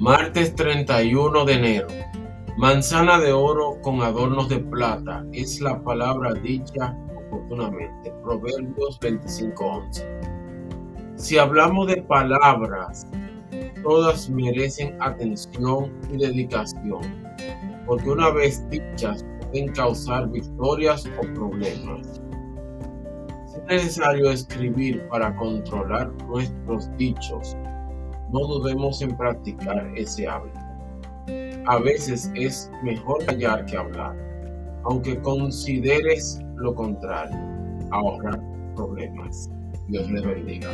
Martes 31 de enero. Manzana de oro con adornos de plata es la palabra dicha oportunamente. Proverbios 25:11. Si hablamos de palabras, todas merecen atención y dedicación, porque una vez dichas pueden causar victorias o problemas. Es necesario escribir para controlar nuestros dichos no dudemos en practicar ese hábito. A veces es mejor callar que hablar, aunque consideres lo contrario. Ahorrar problemas. Dios les bendiga.